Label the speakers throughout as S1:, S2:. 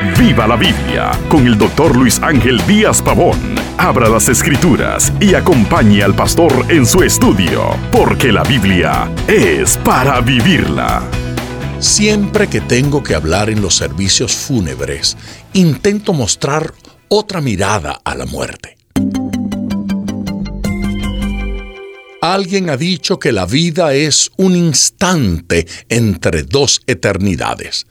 S1: Viva la Biblia con el doctor Luis Ángel Díaz Pavón. Abra las escrituras y acompañe al pastor en su estudio, porque la Biblia es para vivirla.
S2: Siempre que tengo que hablar en los servicios fúnebres, intento mostrar otra mirada a la muerte. Alguien ha dicho que la vida es un instante entre dos eternidades.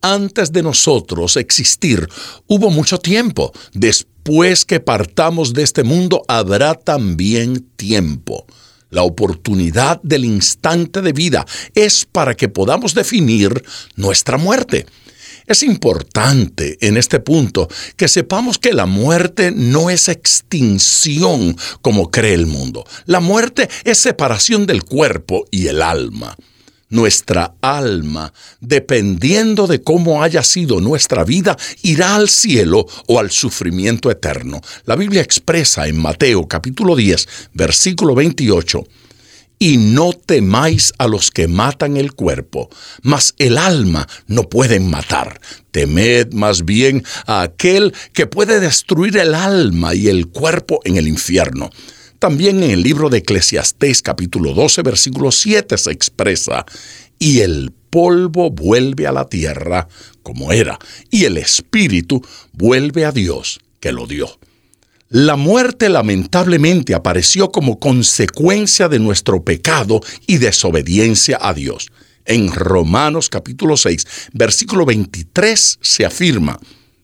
S2: Antes de nosotros existir hubo mucho tiempo. Después que partamos de este mundo habrá también tiempo. La oportunidad del instante de vida es para que podamos definir nuestra muerte. Es importante en este punto que sepamos que la muerte no es extinción como cree el mundo. La muerte es separación del cuerpo y el alma. Nuestra alma, dependiendo de cómo haya sido nuestra vida, irá al cielo o al sufrimiento eterno. La Biblia expresa en Mateo capítulo 10, versículo 28, y no temáis a los que matan el cuerpo, mas el alma no pueden matar. Temed más bien a aquel que puede destruir el alma y el cuerpo en el infierno. También en el libro de Eclesiastés capítulo 12 versículo 7 se expresa, y el polvo vuelve a la tierra como era, y el espíritu vuelve a Dios que lo dio. La muerte lamentablemente apareció como consecuencia de nuestro pecado y desobediencia a Dios. En Romanos capítulo 6, versículo 23 se afirma,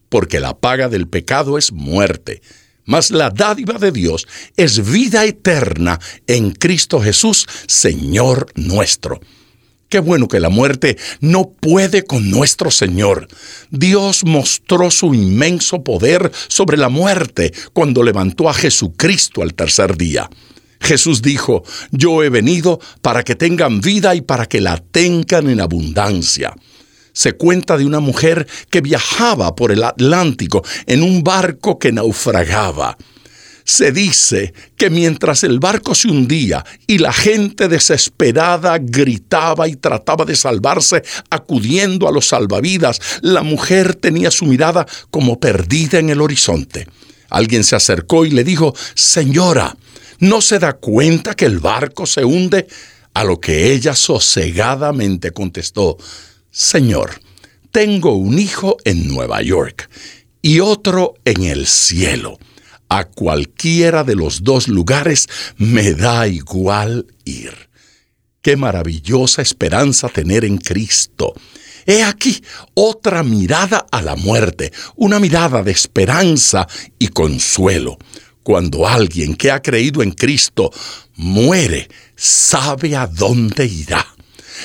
S2: porque la paga del pecado es muerte, mas la dádiva de Dios es vida eterna en Cristo Jesús, Señor nuestro. Qué bueno que la muerte no puede con nuestro Señor. Dios mostró su inmenso poder sobre la muerte cuando levantó a Jesucristo al tercer día. Jesús dijo, yo he venido para que tengan vida y para que la tengan en abundancia. Se cuenta de una mujer que viajaba por el Atlántico en un barco que naufragaba. Se dice que mientras el barco se hundía y la gente desesperada gritaba y trataba de salvarse acudiendo a los salvavidas, la mujer tenía su mirada como perdida en el horizonte. Alguien se acercó y le dijo, Señora, ¿no se da cuenta que el barco se hunde? A lo que ella sosegadamente contestó, Señor, tengo un hijo en Nueva York y otro en el cielo a cualquiera de los dos lugares me da igual ir. Qué maravillosa esperanza tener en Cristo. He aquí otra mirada a la muerte, una mirada de esperanza y consuelo. Cuando alguien que ha creído en Cristo muere, sabe a dónde irá.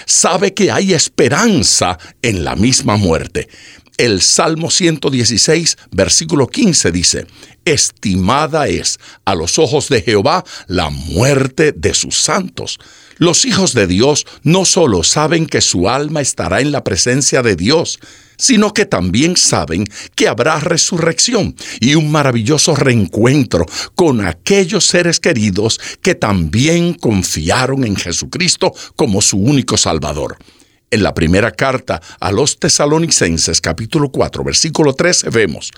S2: Sabe que hay esperanza en la misma muerte. El Salmo 116, versículo 15 dice, Estimada es a los ojos de Jehová la muerte de sus santos. Los hijos de Dios no solo saben que su alma estará en la presencia de Dios, sino que también saben que habrá resurrección y un maravilloso reencuentro con aquellos seres queridos que también confiaron en Jesucristo como su único Salvador. En la primera carta a los tesalonicenses capítulo 4 versículo 13 vemos,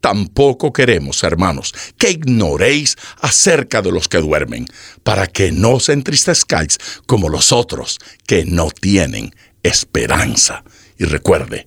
S2: Tampoco queremos, hermanos, que ignoréis acerca de los que duermen, para que no os entristezcáis como los otros que no tienen esperanza. Y recuerde,